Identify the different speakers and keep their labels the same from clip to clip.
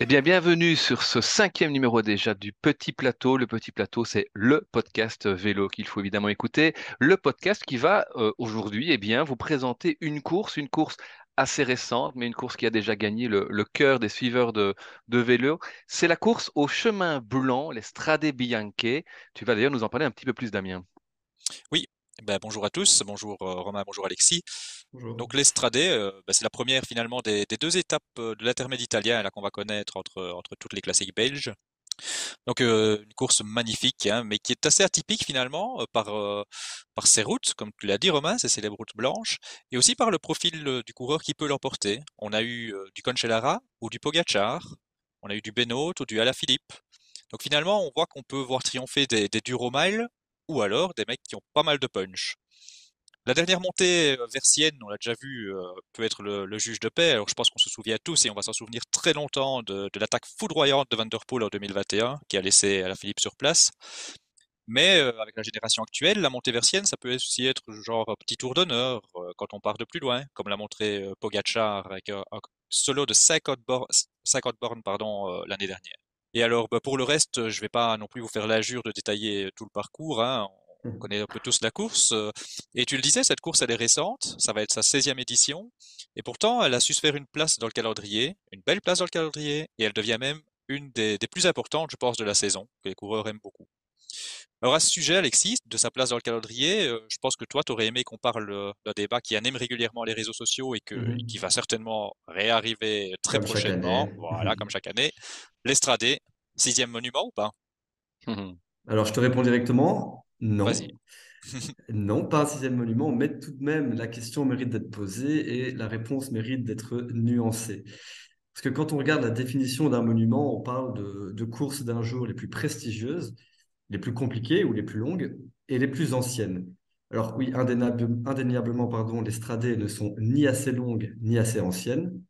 Speaker 1: Eh bien, bienvenue sur ce cinquième numéro déjà du Petit Plateau. Le Petit Plateau, c'est le podcast vélo qu'il faut évidemment écouter. Le podcast qui va euh, aujourd'hui, eh bien, vous présenter une course, une course assez récente, mais une course qui a déjà gagné le, cœur des suiveurs de, de vélo. C'est la course au chemin blanc, les Strade Bianche. Tu vas d'ailleurs nous en parler un petit peu plus, Damien.
Speaker 2: Oui, ben, bonjour à tous, bonjour euh, Romain, bonjour Alexis.
Speaker 3: Bonjour.
Speaker 2: Donc l'Estrade, euh, ben, c'est la première finalement des, des deux étapes euh, de l'intermède italien là qu'on va connaître entre, entre toutes les classiques belges. Donc euh, une course magnifique, hein, mais qui est assez atypique finalement euh, par, euh, par ses routes, comme tu l'as dit Romain, ces célèbres routes blanches, et aussi par le profil du coureur qui peut l'emporter. On a eu du Cancellara ou du Pogacar, on a eu du Benoît ou du Alaphilippe. Donc finalement, on voit qu'on peut voir triompher des, des ou alors des mecs qui ont pas mal de punch. La dernière montée euh, vers Sienne, on l'a déjà vu, euh, peut être le, juge de paix. Alors je pense qu'on se souvient tous et on va s'en souvenir très longtemps de, l'attaque foudroyante de Van Der Poel en 2021 qui a laissé Alaphilippe sur place. Mais euh, avec la génération actuelle, la montée vers Sienne, ça peut aussi être genre un petit tour d'honneur quand on part de plus loin, comme l'a montré euh, avec un, solo de 50, bor 50 bornes l'année dernière. Et alors, bah, pour le reste, je vais pas non plus vous faire l'injure de détailler tout le parcours. Hein. On
Speaker 3: Mhm.
Speaker 2: connaît un peu tous la course. Et tu le disais, cette course, elle est récente. Ça va être sa 16e édition. Et pourtant, elle a su se faire une place dans le calendrier, une belle place dans le calendrier. Et elle devient même une des, des plus importantes, je pense, de la saison, que les coureurs aiment beaucoup. Alors à ce sujet, Alexis, de sa place dans le calendrier, euh, je pense que toi, tu aurais aimé qu'on parle euh, d'un débat qui anime régulièrement les réseaux sociaux et, que, et qui va certainement réarriver très
Speaker 3: Comme
Speaker 2: prochainement. Voilà, comme chaque année. L'Estradé, sixième monument ou pas?
Speaker 3: Alors, je te réponds directement,
Speaker 2: Vas-y.
Speaker 3: non. Non, pas un sixième monument, mais tout de même, la question mérite d'être posée et la réponse mérite d'être nuancée. Parce que quand on regarde la définition d'un monument, on parle de, de courses d'un jour les plus prestigieuses, les plus compliquées ou les plus longues et les plus anciennes. Alors oui, indéniable- indéniablement, pardon, les stradées ne sont ni assez longues ni assez anciennes.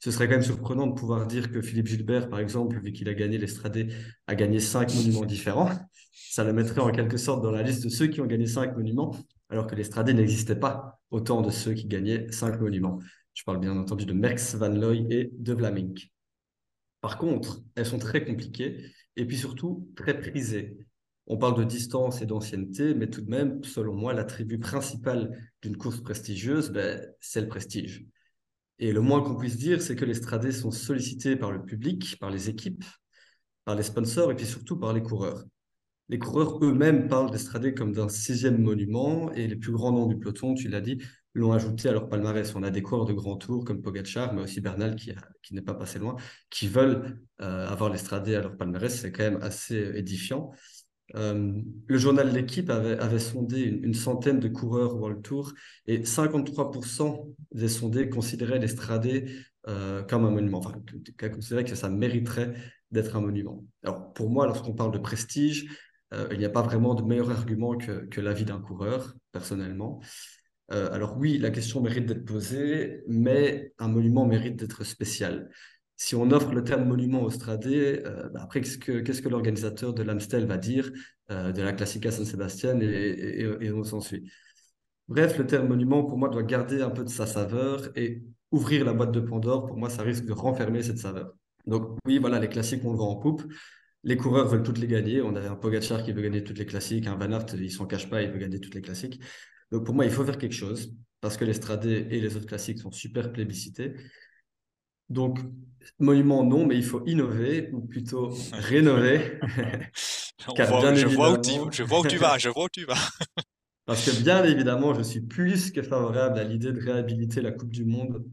Speaker 3: Ce serait quand même surprenant de pouvoir dire que Philippe Gilbert, par exemple, vu qu'il a gagné les stradées, a gagné cinq monuments différents. Ça le mettrait en quelque sorte dans la liste de ceux qui ont gagné cinq monuments, alors que les stradées n'existaient pas autant de ceux qui gagnaient cinq monuments. Je parle bien entendu de Merckx, Van Looy et de Vlaming. Par contre, elles sont très compliquées et puis surtout très prisées. On parle de distance et d'ancienneté, mais tout de même, selon moi, l'attribut principal d'une course prestigieuse, ben, c'est le prestige. Et le moins qu'on puisse dire, c'est que les stradés sont sollicités par le public, par les équipes, par les sponsors et puis surtout par les coureurs. Les coureurs eux-mêmes parlent d'Estradé comme d'un sixième monument et les plus grands noms du peloton, tu l'as dit, l'ont ajouté à leur palmarès. On a des coureurs de grand tour comme Pogacar, mais aussi Bernal qui, n'est pas passé loin, qui veulent euh, avoir l'Estradé à leur palmarès. C'est quand même assez édifiant. Euh, le journal L'équipe avait, sondé une, centaine de coureurs World Tour et 53% des sondés considéraient l'Estradé euh, comme un monument, enfin, considéraient que ça mériterait d'être un monument. Alors pour moi, lorsqu'on parle de prestige, euh, il n'y a pas vraiment de meilleur argument que, que l'avis d'un coureur, personnellement. Alors oui, la question mérite d'être posée, mais un monument mérite d'être spécial. Si on offre le terme monument au Stradé, euh, bah après, qu'est-ce que, l'organisateur de l'Amstel va dire euh, de la Classica San Sebastian et, et, on s'en suit. Bref, le terme monument, pour moi, doit garder un peu de sa saveur et ouvrir la boîte de Pandore, pour moi, ça risque de renfermer cette saveur. Donc oui, voilà, les classiques, on le vend en poupe. Les coureurs veulent toutes les gagner. On a un Pogacar qui veut gagner toutes les classiques, un Van Aert, il s'en cache pas, il veut gagner toutes les classiques. Donc pour moi, il faut faire quelque chose parce que l'Estrade et les autres classiques sont super plébiscités. Donc, monument, non, mais il faut innover ou plutôt rénover. Car
Speaker 2: voit,
Speaker 3: bien
Speaker 2: je vois où tu, je vois où tu vas, je vois où tu vas.
Speaker 3: parce que bien évidemment, je suis plus que favorable à l'idée de réhabiliter la Coupe du Monde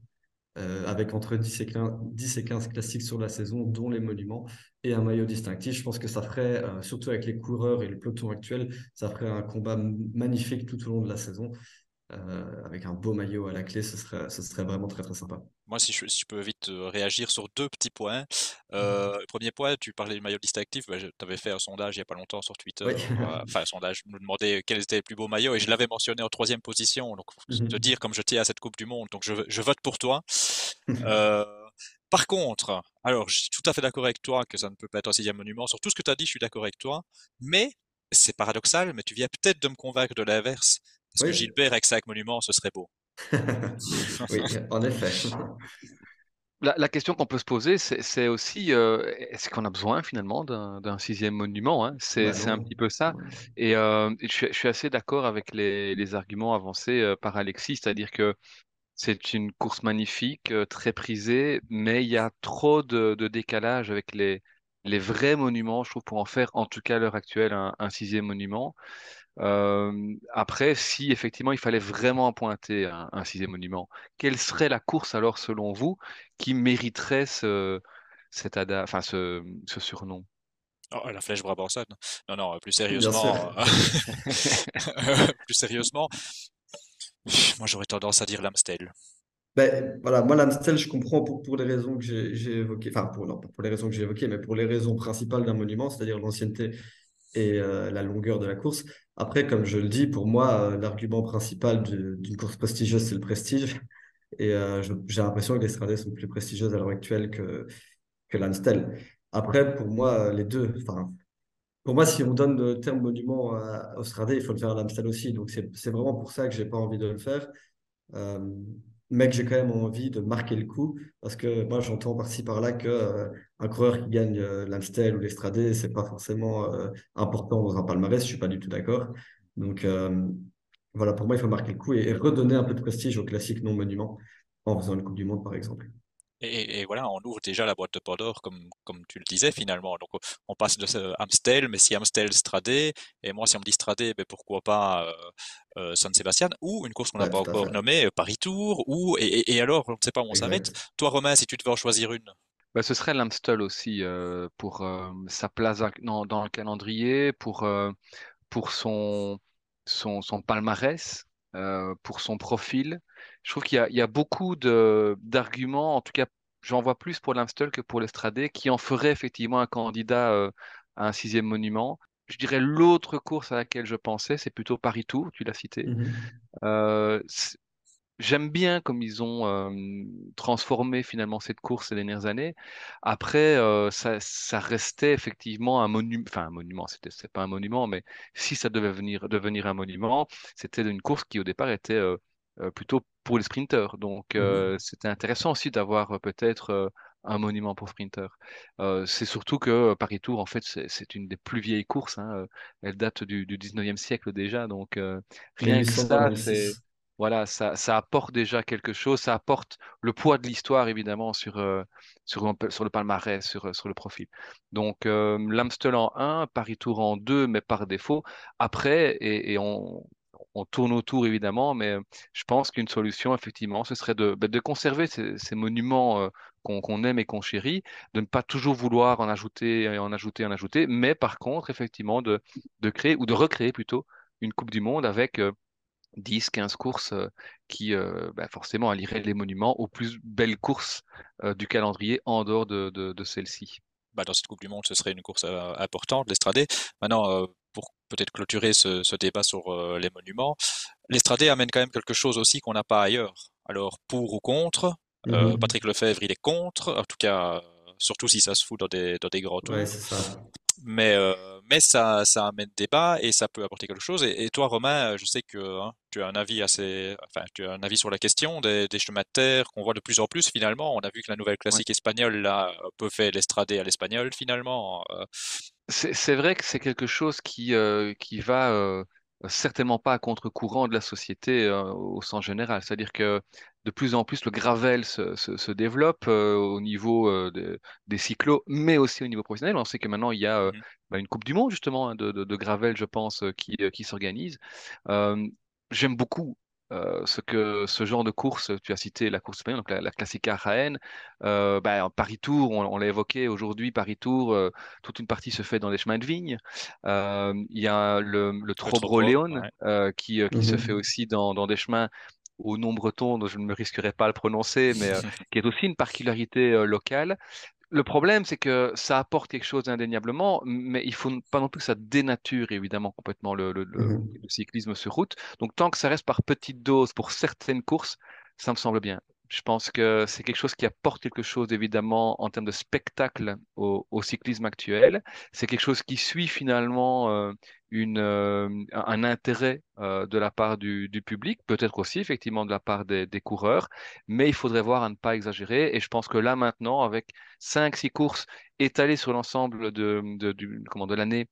Speaker 3: euh, avec entre 10 et 15, 10 et 15 classiques sur la saison, dont les monuments, et un maillot distinctif. Je pense que ça ferait, euh, surtout avec les coureurs et le peloton actuel, ça ferait un combat magnifique tout au long de la saison. Euh, avec un beau maillot à la clé, ce serait, ce serait vraiment très très sympa.
Speaker 2: Moi, si je, si je peux vite euh, réagir sur deux petits points. Euh, le premier point, tu parlais du maillot distinctif. Bah, tu avais fait un sondage il n'y a pas longtemps sur Twitter.
Speaker 3: Oui.
Speaker 2: euh, Enfin, un sondage, je me demandais quels étaient les plus beaux maillots et je l'avais mentionné en troisième position. Donc, faut te
Speaker 3: Mhm.
Speaker 2: dire comme je tiens à cette Coupe du Monde. Donc, je, je vote pour toi. Par contre, alors, je suis tout à fait d'accord avec toi que ça ne peut pas être un sixième monument. Sur tout ce que tu as dit, je suis d'accord avec toi. Mais c'est paradoxal, mais tu viens peut-être de me convaincre de l'inverse. Parce que Gilbert avec cinq monuments, ce serait beau.
Speaker 3: oui, en effet.
Speaker 1: La, question qu'on peut se poser, c'est aussi, euh, est-ce qu'on a besoin finalement d'un sixième monument hein? C'est
Speaker 3: Bah
Speaker 1: c'est un petit peu ça.
Speaker 3: Ouais.
Speaker 1: Et euh, je suis, je suis assez d'accord avec les, les arguments avancés euh, par Alexis, c'est-à-dire que c'est une course magnifique, euh, très prisée, mais il y a trop de, de décalage avec les, les vrais monuments, je trouve, pour en faire, en tout cas à l'heure actuelle, un, un sixième monument. Euh, après, si effectivement il fallait vraiment pointer un, un sixième monument, quelle serait la course alors selon vous qui mériterait ce, cet ada, enfin ce, ce surnom?
Speaker 2: Oh, la flèche brabançonne. Non, non, plus sérieusement, euh, plus sérieusement, moi j'aurais tendance à dire l'Amstel.
Speaker 3: Ben, voilà, moi, l'Amstel, je comprends pour, pour les raisons que j'ai évoquées, enfin, pour, non, pas pour les raisons que j'ai évoquées, mais pour les raisons principales d'un monument, c'est-à-dire l'ancienneté et euh, la longueur de la course. Après, comme je le dis, pour moi, euh, l'argument principal d'une course prestigieuse, c'est le prestige. Et euh, j'ai l'impression que les Stradés sont plus prestigieuses à l'heure actuelle que, que l'Amstel. Après, pour moi, euh, les deux, enfin, pour moi, si on donne le terme monument à, au Stradé, il faut le faire à l'Amstel aussi. Donc, c'est vraiment pour ça que j'ai pas envie de le faire. Mais j'ai quand même envie de marquer le coup parce que moi j'entends par-ci par-là que euh, coureur qui gagne euh, l'Amstel ou l'Estradé c'est pas forcément euh, important dans un palmarès je suis pas du tout d'accord. Donc voilà pour moi il faut marquer le coup et, et redonner un peu de prestige au classique non monument en faisant une Coupe du Monde par exemple
Speaker 2: Et, et voilà, on ouvre déjà la boîte de Pandore, comme, comme tu le disais finalement. Donc on passe de Amstel, mais si Amstel Stradé, et moi si on me dit Stradé, ben pourquoi pas euh, euh, San Sebastian, ou une course qu'on n'a
Speaker 3: ouais
Speaker 2: pas encore
Speaker 3: fait
Speaker 2: nommée, euh, Paris Tour, ou et, et- et alors, on ne sait pas où on s'arrête. Toi Romain, si tu devais en choisir une,
Speaker 1: Bah, ce serait l'Amstel aussi euh, pour euh, sa place dans, dans- dans le calendrier, pour, euh, pour son, son, son palmarès, euh, pour son profil. Je trouve qu'il y a, il y a beaucoup d'arguments, en tout cas, j'en vois plus pour l'Amstel que pour l'Estradé, qui en ferait effectivement un candidat euh, à un sixième monument. Je dirais l'autre course à laquelle je pensais, c'est plutôt Paris-Tours, tu l'as cité.
Speaker 3: Mhm.
Speaker 1: Euh, J'aime bien comme ils ont euh, transformé finalement cette course ces dernières années. Après, euh, ça, ça restait effectivement un monument, enfin un monument, c'était pas un monument, mais si ça devait venir, devenir un monument, c'était une course qui au départ était euh, plutôt pour les sprinteurs. Donc euh,
Speaker 3: Mhm.
Speaker 1: c'était intéressant aussi d'avoir euh, peut-être euh, un monument pour sprinteurs. Euh, c'est surtout que euh, Paris-Tours, en fait, c'est une des plus vieilles courses. hein, euh, Elle date du, du 19e siècle déjà, donc euh, rien que ça, c'est
Speaker 3: 1800-2006
Speaker 1: voilà, ça, ça apporte déjà quelque chose, ça apporte le poids de l'histoire évidemment sur, euh, sur, le palmarès, sur, euh, sur le profil. Donc euh, l'Amstel en un, Paris-Tours en 2, mais par défaut. Après, et, et on, on tourne autour évidemment, mais euh, je pense qu'une solution effectivement, ce serait de, de conserver ces, monuments euh, qu'on aime et qu'on chérit, de ne pas toujours vouloir en ajouter, en ajouter, en ajouter, mais par contre effectivement de, créer ou de recréer plutôt une Coupe du Monde avec euh, 10, 15 courses euh, qui euh, bah, forcément allieraient les monuments aux plus belles courses euh, du calendrier en dehors de, de, de celle-ci.
Speaker 2: bah, dans cette Coupe du Monde, ce serait une course euh, importante, l'Estradé. Maintenant, euh, peut-être clôturer ce, ce débat sur euh, les monuments, l'Estradé amène quand même quelque chose aussi qu'on n'a pas ailleurs. Alors, pour ou contre,
Speaker 3: Mhm.
Speaker 2: Patrick Lefebvre, il est contre, en tout cas, surtout si ça se fout dans des, dans des grands tours. Mais, euh, mais ça, ça amène débat et ça peut apporter quelque chose. Et, et toi, Romain, je sais que hein, tu as un avis assez, enfin, tu as un avis sur la question des, des chemins de terre qu'on voit de plus en plus finalement. On a vu que la nouvelle
Speaker 1: Ouais.
Speaker 2: classique espagnole là peut faire l'Estradé à l'espagnol finalement. Euh,
Speaker 1: C'est vrai que c'est quelque chose qui, euh, qui va euh, certainement pas à contre-courant de la société euh, au sens général. C'est-à-dire que de plus en plus, le gravel se, se, se développe au niveau de- des cyclos, mais aussi au niveau professionnel. On sait que maintenant, il y a
Speaker 2: mhm,
Speaker 1: bah, une Coupe du Monde, justement, hein, de, de, de gravel, je pense, qui, qui s'organise. J'aime beaucoup euh, ce que ce genre de course, tu as cité la course espagnole, donc la, la Classica Jaén, euh, bah, en Paris-Tour, on, on l'a évoqué aujourd'hui, Paris-Tour, euh, toute une partie se fait dans les chemins de vigne. Euh, Il y a le, le
Speaker 2: le trop gros,
Speaker 1: Trobro-Léon
Speaker 2: ouais.
Speaker 1: euh, qui, euh, qui se fait
Speaker 3: Mhm.
Speaker 1: aussi dans, dans des chemins au nom breton, dont je ne me risquerai pas à le prononcer, mais euh, qui est aussi une particularité euh, locale. Le problème, c'est que ça apporte quelque chose indéniablement, mais il faut pas non plus que ça dénature évidemment complètement le, le- cyclisme sur route. Donc tant que ça reste par petites doses pour certaines courses, ça me semble bien. Je pense que c'est quelque chose qui apporte quelque chose, évidemment, en termes de spectacle au, cyclisme actuel. C'est quelque chose qui suit finalement euh, euh, un intérêt euh, de la part du, public, peut-être aussi effectivement de la part des, coureurs, mais il faudrait voir à ne pas exagérer. Et je pense que là maintenant, avec 5-6 courses étalées sur l'ensemble de, de l'année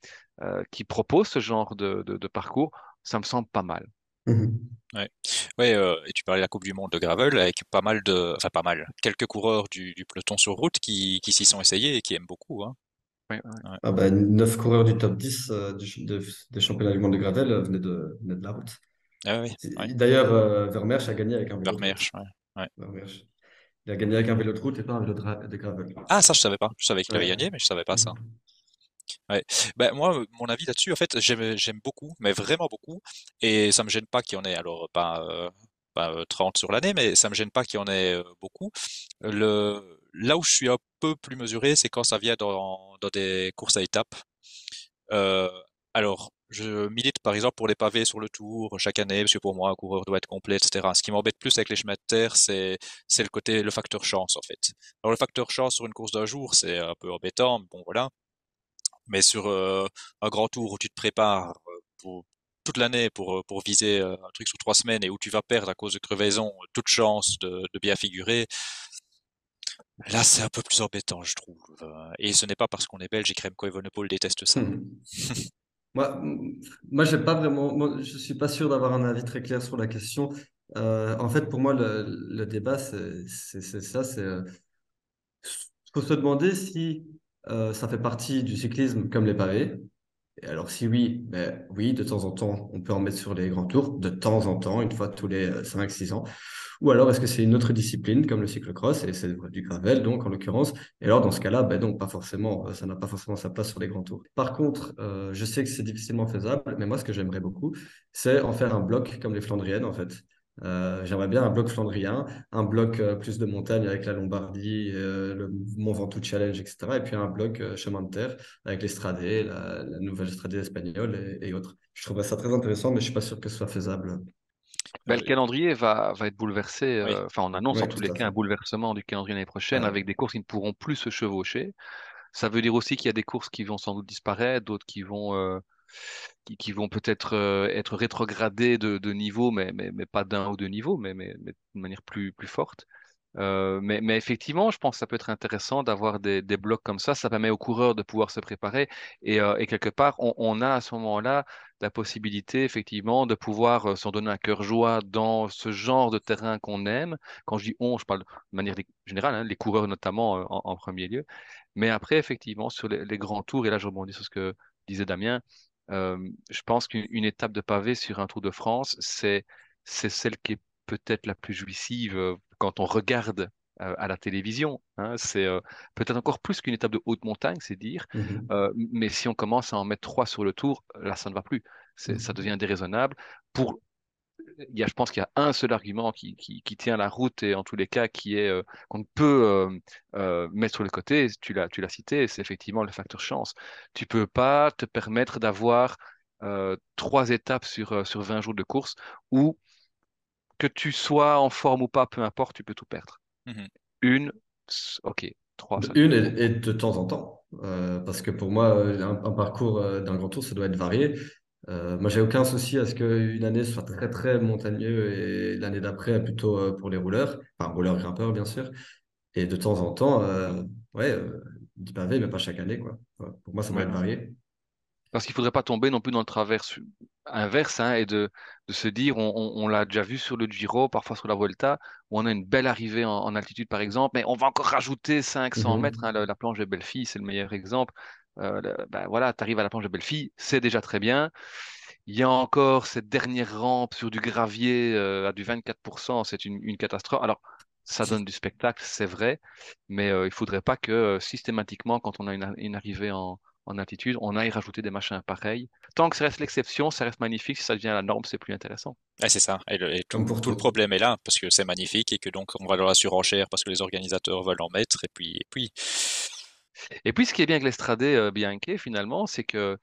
Speaker 1: qui proposent ce genre de, parcours, ça me semble pas mal.
Speaker 2: Mmh ouais, ouais euh, et tu parlais de la Coupe du Monde de gravel avec pas mal de, enfin pas mal, quelques coureurs du, peloton sur route qui, qui s'y sont essayés et qui aiment beaucoup. Hein.
Speaker 3: Ouais, Ah bah, 9 coureurs du top 10 euh, des championnats du monde de gravel euh, venaient, de, venaient de la route.
Speaker 2: Ah oui,
Speaker 3: D'ailleurs, euh, Vermeersch a gagné avec un vélo
Speaker 2: Vermeersch, de route.
Speaker 3: Vermeersch. Il a gagné avec un vélo de route et pas un vélo de, de gravel.
Speaker 2: Ah, ça, je savais pas. Je savais qu'il avait gagné, mais je savais pas ça. Ouais. Ben, moi, mon avis là-dessus, en fait, j'aime, j'aime beaucoup, mais vraiment beaucoup, et ça me gêne pas qu'il y en ait, alors pas, euh, pas 30 euh, sur l'année, mais ça me gêne pas qu'il y en ait euh, beaucoup. Là où je suis un peu plus mesuré, c'est quand ça vient dans, des courses à étapes. Euh, alors, je milite par exemple pour les pavés sur le tour chaque année, parce que pour moi, un coureur doit être complet, etc. Ce qui m'embête plus avec les chemins de terre, c'est, c'est le côté, le facteur chance, en fait. Alors, le facteur chance sur une course d'un jour, c'est un peu embêtant, mais bon, voilà. Mais sur euh, un grand tour où tu te prépares euh, pour toute l'année pour, euh, pour viser un truc sur trois semaines et où tu vas perdre à cause de crevaison toute chance de, de bien figurer, là c'est un peu plus embêtant, je trouve. Et ce n'est pas parce qu'on est belge et Kremko Evenepoel déteste ça.
Speaker 3: Mmh. moi, moi j'ai pas vraiment, moi, je suis pas sûr d'avoir un avis très clair sur la question. Euh, en fait, pour moi, le, le débat, c'est ça, c'est faut se demander si euh, ça fait partie du cyclisme comme les pavés. Et alors si oui, ben oui, de temps en temps, on peut en mettre sur les grands tours, de temps en temps, une fois tous les 5-6 euh, ans. Ou alors est-ce que c'est une autre discipline comme le cyclocross, et c'est du gravel donc en l'occurrence? Et alors dans ce cas-là, ben non, pas forcément, euh, ça n'a pas forcément sa place sur les grands tours. Par contre, je sais que c'est difficilement faisable, mais moi ce que j'aimerais beaucoup, c'est en faire un bloc comme les Flandriennes en fait. Euh, j'aimerais bien un bloc flandrien, un bloc euh, plus de montagne avec la Lombardie, euh, le Mont Ventoux Challenge, etc. Et puis un bloc chemin de terre avec l'Estradé, la, la, nouvelle Estradé espagnole et, autres. Je trouverais ça très intéressant, mais je suis pas sûr que ce soit faisable.
Speaker 1: Ben, le calendrier va, va être bouleversé. Enfin, on annonce en tous les cas un bouleversement du calendrier l'année prochaine avec des courses qui ne pourront plus se chevaucher. Ça veut dire aussi qu'il y a des courses qui vont sans doute disparaître, d'autres qui vont qui, vont peut-être euh, être rétrogradés de, niveau, mais, mais, mais pas d'un ou deux niveaux, mais, mais, de manière plus, plus forte. Euh, mais, mais, effectivement, je pense que ça peut être intéressant d'avoir des, des, blocs comme ça. Ça permet aux coureurs de pouvoir se préparer. Et, euh, et quelque part, on, a à ce moment-là la possibilité, effectivement, de pouvoir s'en donner un cœur joie dans ce genre de terrain qu'on aime. Quand je dis on, je parle de manière générale, hein, les coureurs notamment en, premier lieu. Mais après, effectivement, sur les, grands tours, et là je rebondis sur ce que disait Damien, je pense qu'une étape de pavé sur un Tour de France, c'est c'est celle qui est peut-être la plus jouissive euh, quand on regarde euh, à la télévision. Hein. c'est peut-être encore plus qu'une étape de haute montagne, c'est dire. Mmh mais si on commence à en mettre trois sur le tour, là, ça ne va plus. Ça mmh devient déraisonnable. Pour il y a, je pense qu'il y a un seul argument qui, qui, qui, tient la route et en tous les cas qui est euh, qu'on peut euh, euh, mettre sur le côté. Tu l'as, tu l'as cité, c'est effectivement le facteur chance. Tu peux pas te permettre d'avoir euh, trois étapes sur sur 20 jours de course où que tu sois en forme ou pas, peu importe, tu peux tout perdre. Mmh Une, ok, trois.
Speaker 3: Une et, de temps en temps. parce que pour moi, un, un parcours d'un grand tour, ça doit être varié. Euh, moi, j'ai aucun souci à ce qu'une année soit très très montagneux et l'année d'après plutôt euh, pour les rouleurs, enfin rouleurs grimpeurs bien sûr. Et de temps en temps, euh, ouais, du pavé, mais pas chaque année quoi. Pour moi, ça doit être varié.
Speaker 1: Parce qu'il faudrait pas tomber non plus dans le travers inverse hein, et de, de se dire, on, on, l'a déjà vu sur le Giro, parfois sur la Vuelta, où on a une belle arrivée en, altitude par exemple, mais on va encore rajouter 500 mhm. mètres. Hein, la, planche de Bellefille, c'est le meilleur exemple. Euh, ben voilà, tu arrives à la planche de Bellefille, c'est déjà très bien. Il y a encore cette dernière rampe sur du gravier euh, à du 24%, c'est une, une, catastrophe. Alors, ça donne du spectacle, c'est vrai, mais euh, il faudrait pas que euh, systématiquement, quand on a une, une arrivée en, en, altitude, on aille rajouter des machins pareils. Tant que ça reste l'exception, ça reste magnifique. Si ça devient la norme, c'est plus intéressant.
Speaker 2: Ah, c'est ça. Et, le, tout, tout, le problème est là, parce que c'est magnifique et que donc on va dans la surenchère parce que les organisateurs veulent en mettre. Et puis, et puis
Speaker 1: et puis, ce qui est bien avec l'Estradé euh, Bianche, finalement, c'est que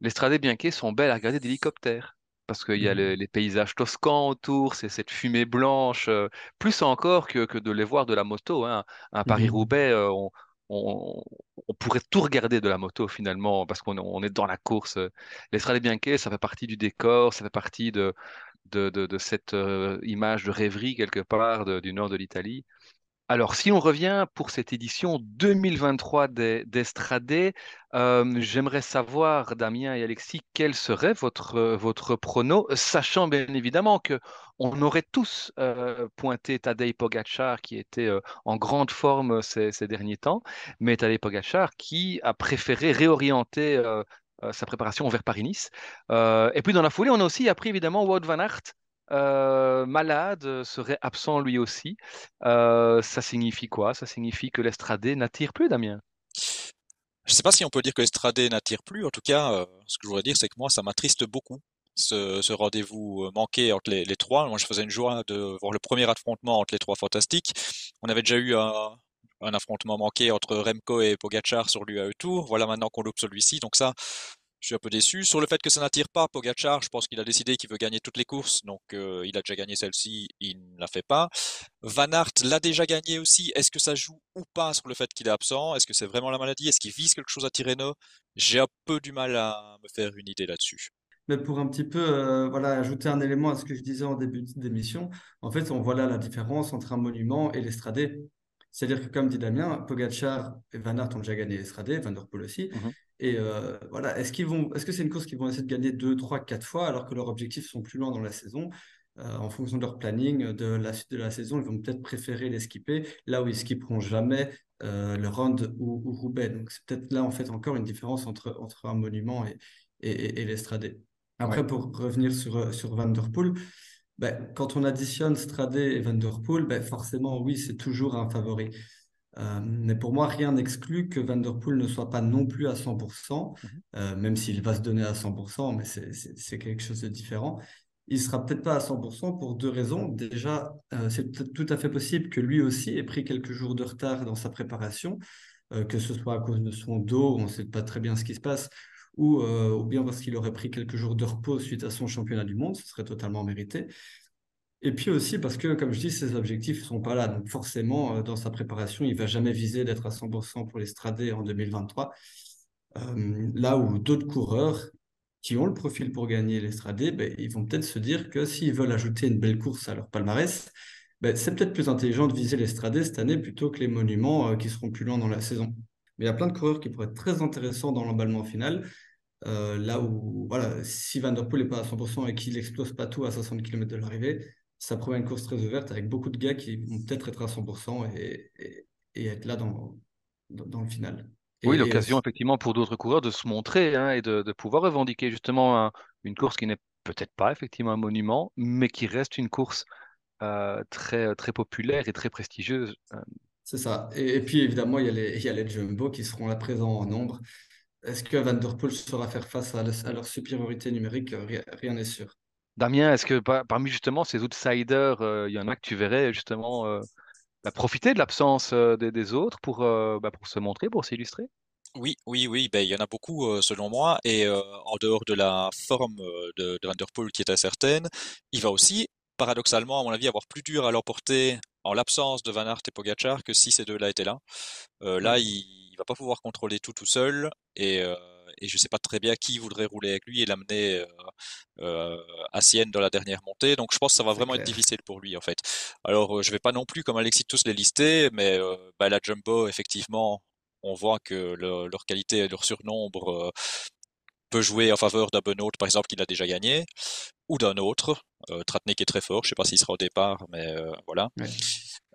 Speaker 1: l'Estradé Bianche sont belles à regarder d'hélicoptère. parce qu'il y a
Speaker 3: Mhm.
Speaker 1: les, les paysages toscans autour, c'est cette fumée blanche, euh, plus encore que, que de les voir de la moto. Hein.
Speaker 3: Mhm.
Speaker 1: Paris-Roubaix, euh, on, on- on pourrait tout regarder de la moto finalement, parce qu'on on est dans la course. L'Estrade Bianche, ça fait partie du décor, ça fait partie de, de, de, de cette euh, image de rêverie quelque part du nord de l'Italie. Alors, si on revient pour cette édition 2023 des- d'Estradé, euh, j'aimerais savoir, Damien et Alexis, quel serait votre, euh, votre prono, sachant bien évidemment que on aurait tous euh, pointé Tadej Pogacar, qui était en grande forme ces, ces derniers temps, mais Tadej Pogacar qui a préféré réorienter sa préparation vers Paris-Nice. Et puis dans la foulée, on a aussi appris évidemment Wout van Aert, malade, serait absent lui aussi. Ça signifie quoi? Ça signifie que l'Estradé n'attire plus, Damien?
Speaker 2: Je sais pas si on peut dire que Estradé n'attire plus. En tout cas, ce que je voudrais dire, c'est que moi, ça m'attriste beaucoup. Ce, rendez-vous manqué entre les, trois. Moi, je faisais une joie de voir le premier affrontement entre les trois fantastiques. On avait déjà eu un, affrontement manqué entre Remco et Pogacar sur l'UAE Tour. Voilà maintenant qu'on loupe celui-ci. Donc ça, je suis un peu déçu. Sur le fait que ça n'attire pas Pogacar, je pense qu'il a décidé qu'il veut gagner toutes les courses. Donc euh, il a déjà gagné celle-ci, il ne la fait pas. Van Aert l'a déjà gagné aussi. Est-ce que ça joue ou pas sur le fait qu'il est absent? Est-ce que c'est vraiment la maladie? Est-ce qu'il vise quelque chose à Tirreno J'ai un peu du mal à me faire une idée là-dessus.
Speaker 3: Mais pour un petit peu euh, voilà, ajouter un élément à ce que je disais en début d'émission, en fait, on voit là la différence entre un monument et l'Estradé. C'est-à-dire que, comme dit Damien, Pogacar et Van Aert ont déjà gagné l'Estradé, Van der Poel aussi.
Speaker 1: Mhm.
Speaker 3: Et euh, voilà, est-ce qu'ils vont, est-ce que c'est une course qu'ils vont essayer de gagner deux, trois, quatre fois alors que leurs objectifs sont plus loin dans la saison? Euh, en fonction de leur planning de la suite de la saison, ils vont peut-être préférer les skipper là où ils skipperont jamais euh, le Round ou, ou Roubaix. Donc c'est peut-être là en fait encore une différence entre, entre un monument et, et, et, et l'Estradé.
Speaker 1: Ouais.
Speaker 3: Après, pour revenir sur, sur Van Der Poel, ben, quand on additionne Stradé et Van Der Poel, ben, forcément, oui, c'est toujours un favori. Euh, mais pour moi, rien n'exclut que Van Der Poel ne soit pas non plus à 100%,
Speaker 1: Mhm.
Speaker 3: euh, même s'il va se donner à 100%, mais c'est quelque chose de différent. Il sera peut-être pas à 100% pour deux raisons. Déjà, euh, c'est tout à fait possible que lui aussi ait pris quelques jours de retard dans sa préparation, que ce soit à cause de son dos, on ne sait pas très bien ce qui se passe, ou, ou bien parce qu'il aurait pris quelques jours de repos suite à son championnat du monde, ce serait totalement mérité. Et puis aussi parce que, comme je dis, ses objectifs ne sont pas là. Donc forcément, euh, dans sa préparation, il va jamais viser d'être à 100% pour l'Estradé en 2023. Euh, là où d'autres coureurs qui ont le profil pour gagner l'Estradé, ben, ils vont peut-être se dire que s'ils veulent ajouter une belle course à leur palmarès, ben, c'est peut-être plus intelligent de viser l'Estradé cette année plutôt que les monuments euh, qui seront plus loin dans la saison. Mais il y a plein de coureurs qui pourraient être très intéressants dans l'emballement final. Là où, voilà, si Van Der Poel n'est pas à 100% et qu'il explose pas tout à 60 km de l'arrivée, ça promet une course très ouverte avec beaucoup de gars qui vont peut-être être à 100% et, et, et être là dans, dans, dans le final.
Speaker 1: Oui,
Speaker 3: Et,
Speaker 1: l'occasion effectivement pour d'autres coureurs de se montrer hein, et de, de pouvoir revendiquer justement un- une course qui n'est peut-être pas effectivement un monument, mais qui reste une course euh, très, très populaire et très prestigieuse. Euh,
Speaker 3: c'est ça. Et, puis évidemment, il y a les, il y a les Jumbo qui seront là présents en nombre. Est-ce que Van Der Poel saura faire face à, le- à leur supériorité numérique? Rien n'est sûr.
Speaker 1: Damien, est-ce que par- parmi justement ces outsiders, euh, il y en a que tu verrais justement euh, bah, profiter de l'absence euh, des, des autres pour, bah, pour se montrer, pour s'illustrer?
Speaker 2: Oui, oui, oui, ben, il y en a beaucoup euh, selon moi, et euh, en dehors de la forme euh, de, de Van der Poel qui est incertaine, il va aussi, paradoxalement, à mon avis, avoir plus dur à l'emporter en l'absence de Van Aert et Pogacar que si ces deux-là étaient là. Là, il, il va pas pouvoir contrôler tout tout seul, et, et je sais pas très bien qui voudrait rouler avec lui et l'amener euh, euh, à Sienne dans la dernière montée, donc je pense que ça va vraiment être difficile pour lui en fait. Alors, euh, je vais pas non plus, comme Alexis, tous les lister, mais bah, la Jumbo, effectivement, on voit que le- leur qualité et leur surnombre peut jouer en faveur d'un Benoît, par exemple, qui l'a déjà gagné, ou d'un autre. Euh, Tratnik est très fort, je sais pas s'il sera au départ, mais euh, voilà.
Speaker 3: Ouais.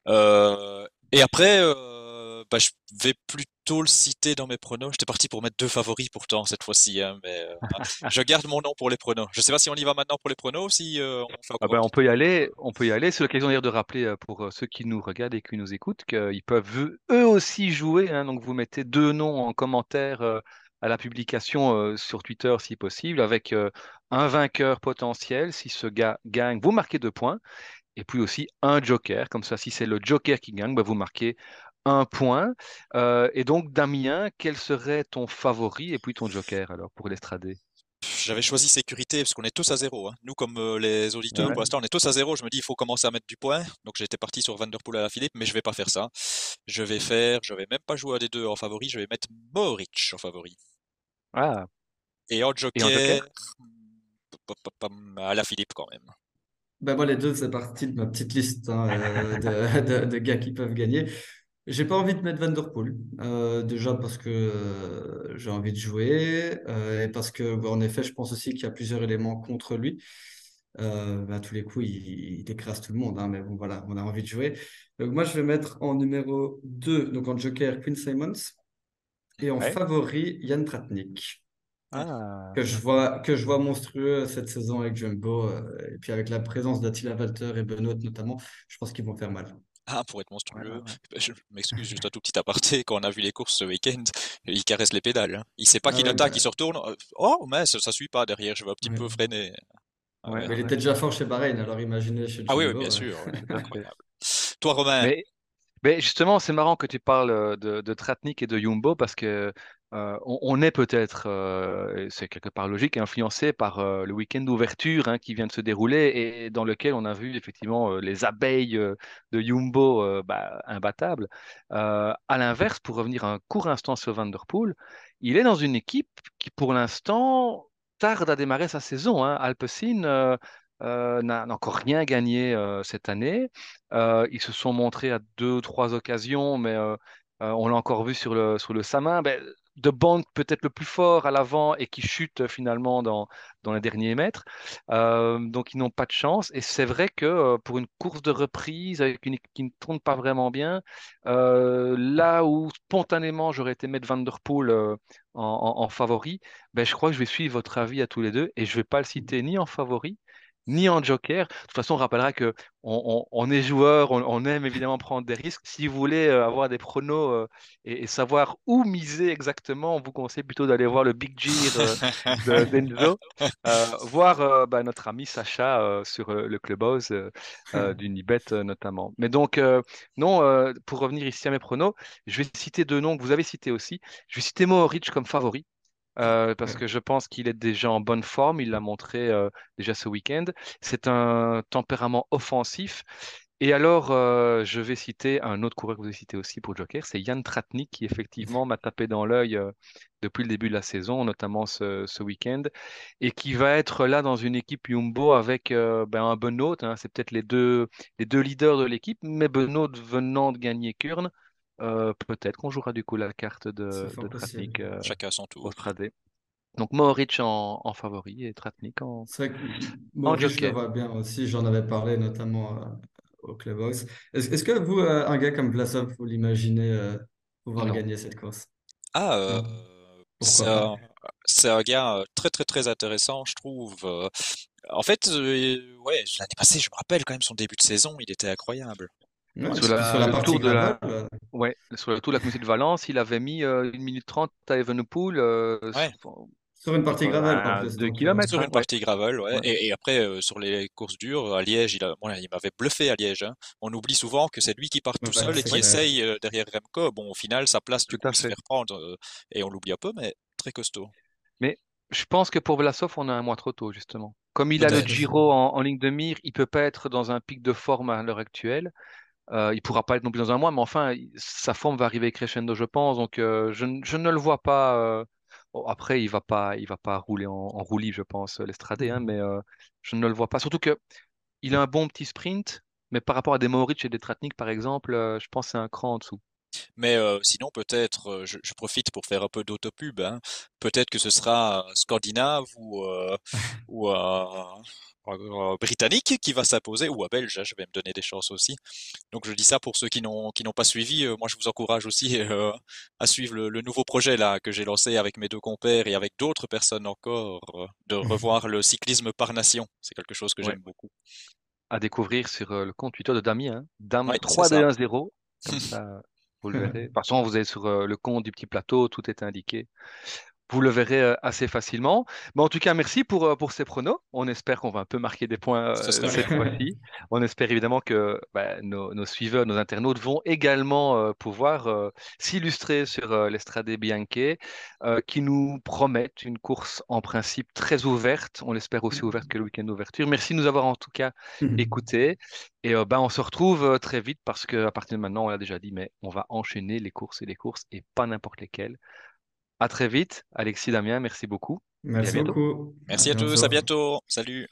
Speaker 2: Euh, et après, bah, je vais plutôt le citer dans mes pronos. J'étais parti pour mettre deux favoris pourtant cette fois-ci, hein, mais euh, je garde mon nom pour les pronos. Je sais pas si on y va maintenant pour les pronos ou si euh, on fait
Speaker 1: Ah
Speaker 2: encore
Speaker 1: ben, on peut y aller, on peut y aller. C'est l'occasion d'ailleurs de rappeler euh, pour ceux qui nous regardent et qui nous écoutent qu'ils peuvent eux aussi jouer. hein. donc vous mettez deux noms en commentaire euh, à la publication euh, sur Twitter si possible, avec euh, un vainqueur potentiel. Si ce gars gagne, vous marquez deux points. Et puis aussi un joker. Comme ça, si c'est le joker qui gagne, ben, vous marquez un point. Euh, et donc, Damien, quel serait ton favori et puis ton joker alors pour l'Estradé?
Speaker 2: j'avais choisi sécurité parce qu'on est tous à zéro. Hein. Nous, comme euh, les auditeurs,
Speaker 1: Ouais.
Speaker 2: pour l'instant, on est tous à zéro. Je me dis, il faut commencer à mettre du point. Donc, j'étais parti sur Vanderpool à la Philippe, mais je vais pas faire ça. Je vais faire, je vais même pas jouer à des deux en favori. Je vais mettre Mohoric en favori.
Speaker 1: Ah,
Speaker 2: Et en
Speaker 1: Et en
Speaker 2: joker, à la Philippe quand même.
Speaker 3: Ben moi, les deux, c'est parti de ma petite liste hein, euh, de, de- de gars qui peuvent gagner. J'ai pas envie de mettre Van Der Poel, euh, déjà parce que euh, j'ai envie de jouer euh, et parce que, bah, en effet, je pense aussi qu'il y a plusieurs éléments contre lui. Ben, à tous les coups, il, il écrase tout le monde, hein, mais bon, voilà, on a envie de jouer. Donc, moi, je vais mettre en numéro 2, donc en joker, Quinn Simons et en
Speaker 1: Ouais.
Speaker 3: favori, Yann Tratnik
Speaker 1: ah.
Speaker 3: que je vois, que je vois monstrueux cette saison avec Jumbo, et puis avec la présence d'Attila Walter et Benoît notamment, je pense qu'ils vont faire mal.
Speaker 2: Ah, pour être
Speaker 1: Ouais,
Speaker 2: monstrueux.
Speaker 1: ouais, ouais.
Speaker 2: Je m'excuse, juste un tout petit aparté. Quand on a vu les courses ce week-end, il caresse les pédales. hein. Il sait pas
Speaker 3: Ah
Speaker 2: qu'il
Speaker 3: ouais,
Speaker 2: attaque,
Speaker 3: mais-
Speaker 2: il se retourne. euh, Oh, mais ça, ça suit pas derrière, je vais un petit
Speaker 3: Ouais.
Speaker 2: peu freiner. Ah
Speaker 1: Ouais,
Speaker 2: ouais.
Speaker 3: Mais il était déjà fort chez Bahreïn, alors imaginez chez
Speaker 2: Ah oui, oui, bien sûr. ouais. Incroyable. Toi, Romain,
Speaker 1: Mais, mais justement, c'est marrant que tu parles de, Tratnik et de Jumbo parce que on, est peut-être, c'est quelque part logique, influencé par le week-end d'ouverture hein, qui vient de se dérouler et dans lequel on a vu effectivement les abeilles de Jumbo bah, imbattables. À l'inverse, pour revenir un court instant sur Van Der Poel, il est dans une équipe qui pour l'instant tarde à démarrer sa saison. Hein. Euh, n'a encore rien gagné euh, cette année. Euh, ils se sont montrés à deux ou trois occasions, mais on l'a encore vu sur le, sur le Samin. Ben, de Bond peut-être le plus fort à l'avant et qui chute finalement dans, dans les derniers mètres. Donc ils n'ont pas de chance. Et c'est vrai que pour une course de reprise avec qui ne tourne pas vraiment bien, là où spontanément j'aurais été mettre Van Der Poel en favori, ben, je crois que je vais suivre votre avis à tous les deux et je ne vais pas le citer ni en favori ni en joker. De toute façon, on rappellera que on, on- on est joueur, on, on aime évidemment prendre des risques. Si vous voulez euh, avoir des pronos euh, et, et savoir où miser exactement, on vous conseille plutôt d'aller voir le Big Gear euh, de d'Enzo, euh, voir bah, notre ami Sacha sur le Clubhouse d'Unibet euh, notamment. Mais donc, non, pour revenir ici à mes pronos, je vais citer deux noms que vous avez cités aussi. Je vais citer Mohoric comme favori. Euh, parce que je pense qu'il est déjà en bonne forme, il l'a montré euh, déjà ce week-end. C'est un tempérament offensif. Et alors, euh, je vais citer un autre coureur que vous avez cité aussi pour Joker, c'est Yann Tratnik qui effectivement m'a tapé dans l'œil depuis le début de la saison, notamment ce, ce week-end, et qui va être là dans une équipe Jumbo avec euh, ben, un Benoît. hein, c'est peut-être les deux, les deux leaders de l'équipe, mais Benoît venant de gagner Kurn, euh, peut-être qu'on jouera du coup la carte de,
Speaker 3: fort
Speaker 1: de
Speaker 3: possible.
Speaker 1: Tratnik euh,
Speaker 2: chacun à son
Speaker 1: au
Speaker 2: tour.
Speaker 1: Stradé. Donc Mohoric en, en favori et Tratnik en,
Speaker 3: C'est vrai que le
Speaker 1: joker.
Speaker 3: vois bien aussi, j'en avais parlé notamment euh, au Clubhouse. Est-ce, est-ce que vous, euh, un gars comme Vlasov, vous l'imaginez euh, pouvoir
Speaker 1: Non.
Speaker 3: gagner cette course?
Speaker 2: Ah, euh, c'est
Speaker 3: Pourquoi
Speaker 2: un, c'est un gars très très très intéressant, je trouve. En fait, ouais, l'année passée, je me rappelle quand même son début de saison, il était incroyable.
Speaker 1: Sur la-
Speaker 3: sur la
Speaker 1: le
Speaker 3: partie
Speaker 1: tour de la-
Speaker 3: gravel, euh,
Speaker 1: Ouais, sur le tour de la communauté de Valence, il avait mis euh, 1 minute 30 à Evenepoel euh,
Speaker 2: Ouais.
Speaker 1: sur,
Speaker 3: sur une partie gravel
Speaker 1: euh,
Speaker 3: en plus.
Speaker 1: deux
Speaker 3: euh,
Speaker 1: kilomètres.
Speaker 2: Sur
Speaker 1: hein,
Speaker 2: une
Speaker 1: ouais.
Speaker 2: partie gravel, ouais.
Speaker 3: Ouais.
Speaker 2: Et, et après, euh, sur les courses dures, à Liège, il a, bon, il m'avait bluffé à Liège. hein. On oublie souvent que c'est lui qui part tout
Speaker 3: Ouais,
Speaker 2: seul et qui
Speaker 3: vrai.
Speaker 2: essaye euh, derrière Remco. Bon, au final, sa place,
Speaker 1: à
Speaker 2: il se reprendre. euh, et on l'oublie un peu, mais très costaud.
Speaker 1: Je pense que pour Vlasov, on a un mois trop tôt, justement. Comme il a le. Giro en, en ligne de mire, il peut pas être dans un pic de forme à l'heure actuelle. Euh, il pourra pas être non plus dans un mois, mais enfin, sa forme va arriver crescendo, je pense. Donc, euh, je, ne- je ne le vois pas. euh, bon, après, il va pas, il va pas rouler en, libre, je pense, l'Estradé, hein,
Speaker 3: Mhm.
Speaker 1: mais je ne le vois pas. Surtout que il a un bon petit sprint, mais par rapport à des Mohoric et des Tratnik, par exemple, je pense que c'est un cran en dessous.
Speaker 2: Mais euh, sinon, peut-être, euh, je, je profite pour faire un peu d'autopub. Hein. Peut-être que ce sera un Scandinave ou, euh, Britannique qui va s'imposer, ou un Belge. hein, je vais me donner des chances aussi. Donc je dis ça pour ceux qui n'ont qui n'ont pas suivi. euh, moi, je vous encourage aussi euh, à suivre le, le nouveau projet là que j'ai lancé avec mes deux compères et avec d'autres personnes encore, euh, de revoir le cyclisme par nation. C'est quelque chose que
Speaker 1: Ouais.
Speaker 2: j'aime beaucoup.
Speaker 1: À découvrir sur euh, le compte Twitter de Damien, hein. Dame
Speaker 2: Ouais, c'est
Speaker 1: 3210. Comme ça, vous le verrez. De toute façon, vous êtes sur euh, le compte du petit plateau, tout est indiqué. Vous le verrez euh, assez facilement. Mais en tout cas, merci pour, euh, pour ces pronos. On espère qu'on va un peu marquer des points euh, cette fois-ci. On espère évidemment que bah, nos, nos suiveurs, nos internautes vont également euh, pouvoir euh, s'illustrer sur euh, l'Estrade Bianche, euh, qui nous promettent une course en principe très ouverte. On l'espère aussi ouverte que le week-end d'ouverture. Merci de nous avoir en tout cas écoutés. Et euh, ben, on se retrouve très vite parce qu'à partir de maintenant, on l'a déjà dit, mais on va enchaîner les courses et les courses et pas n'importe lesquelles. À très vite. Alexis, Damien, merci beaucoup à
Speaker 3: Merci
Speaker 1: bientôt.
Speaker 3: beaucoup. À
Speaker 2: Merci à tous, à bientôt. Salut.